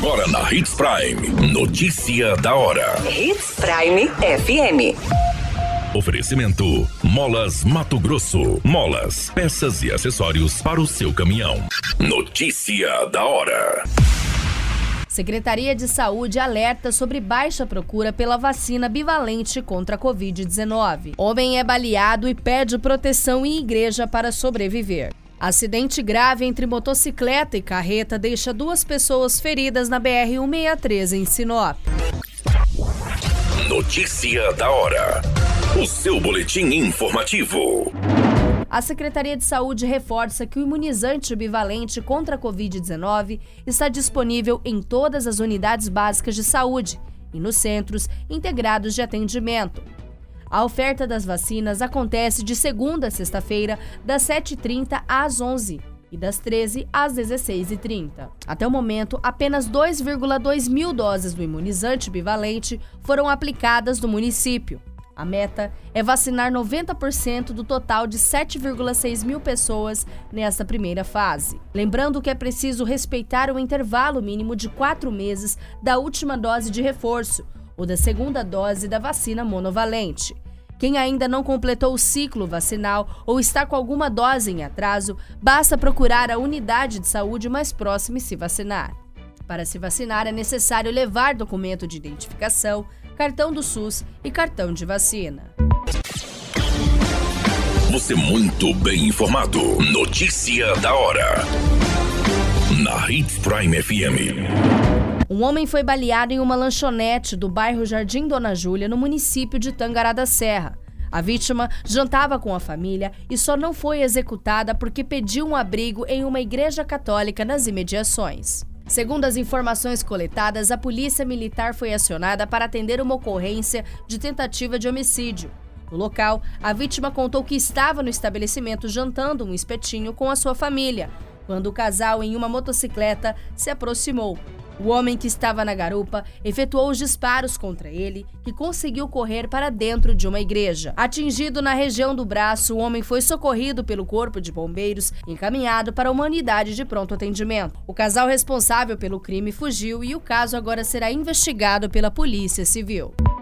Agora na Hits Prime. Notícia da hora. Hits Prime FM. Oferecimento: Molas Mato Grosso. Molas, peças e acessórios para o seu caminhão. Notícia da hora. Secretaria de Saúde alerta sobre baixa procura pela vacina bivalente contra a Covid-19. Homem é baleado e pede proteção em igreja para sobreviver. Acidente grave entre motocicleta e carreta deixa duas pessoas feridas na BR-163 em Sinop. Notícia da hora. O seu boletim informativo. A Secretaria de Saúde reforça que o imunizante bivalente contra a Covid-19 está disponível em todas as unidades básicas de saúde e nos centros integrados de atendimento. A oferta das vacinas acontece de segunda a sexta-feira, das 7h30 às 11 e das 13 às 16h30. Até o momento, apenas 2,2 mil doses do imunizante bivalente foram aplicadas no município. A meta é vacinar 90% do total de 7,6 mil pessoas nesta primeira fase. Lembrando que é preciso respeitar o intervalo mínimo de quatro meses da última dose de reforço ou da segunda dose da vacina monovalente. Quem ainda não completou o ciclo vacinal ou está com alguma dose em atraso, basta procurar a unidade de saúde mais próxima e se vacinar. Para se vacinar, é necessário levar documento de identificação, cartão do SUS e cartão de vacina. Você muito bem informado. Notícia da hora. Na Hits Prime FM. Um homem foi baleado em uma lanchonete do bairro Jardim Dona Júlia, no município de Tangará da Serra. A vítima jantava com a família e só não foi executada porque pediu um abrigo em uma igreja católica nas imediações. Segundo as informações coletadas, a polícia militar foi acionada para atender uma ocorrência de tentativa de homicídio. No local, a vítima contou que estava no estabelecimento jantando um espetinho com a sua família, quando o casal em uma motocicleta se aproximou. O homem que estava na garupa efetuou os disparos contra ele, que conseguiu correr para dentro de uma igreja. Atingido na região do braço, o homem foi socorrido pelo corpo de bombeiros e encaminhado para uma unidade de pronto atendimento. O casal responsável pelo crime fugiu e o caso agora será investigado pela Polícia Civil.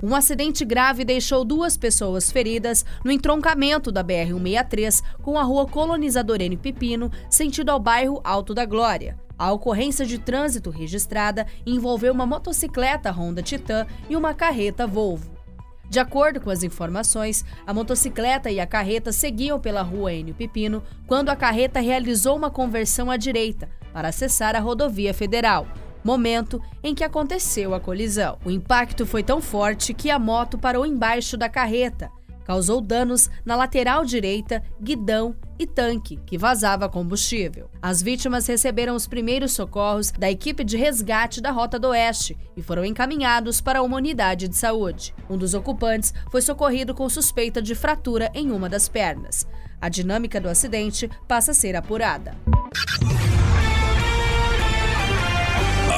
Um acidente grave deixou duas pessoas feridas no entroncamento da BR-163 com a rua Colonizador N. Pepino, sentido ao bairro Alto da Glória. A ocorrência de trânsito registrada envolveu uma motocicleta Honda Titan e uma carreta Volvo. De acordo com as informações, a motocicleta e a carreta seguiam pela rua Enio Pepino quando a carreta realizou uma conversão à direita para acessar a rodovia federal, momento em que aconteceu a colisão. O impacto foi tão forte que a moto parou embaixo da carreta, causou danos na lateral direita, guidão e tanque, que vazava combustível. As vítimas receberam os primeiros socorros da equipe de resgate da Rota do Oeste e foram encaminhados para uma unidade de saúde. Um dos ocupantes foi socorrido com suspeita de fratura em uma das pernas. A dinâmica do acidente passa a ser apurada.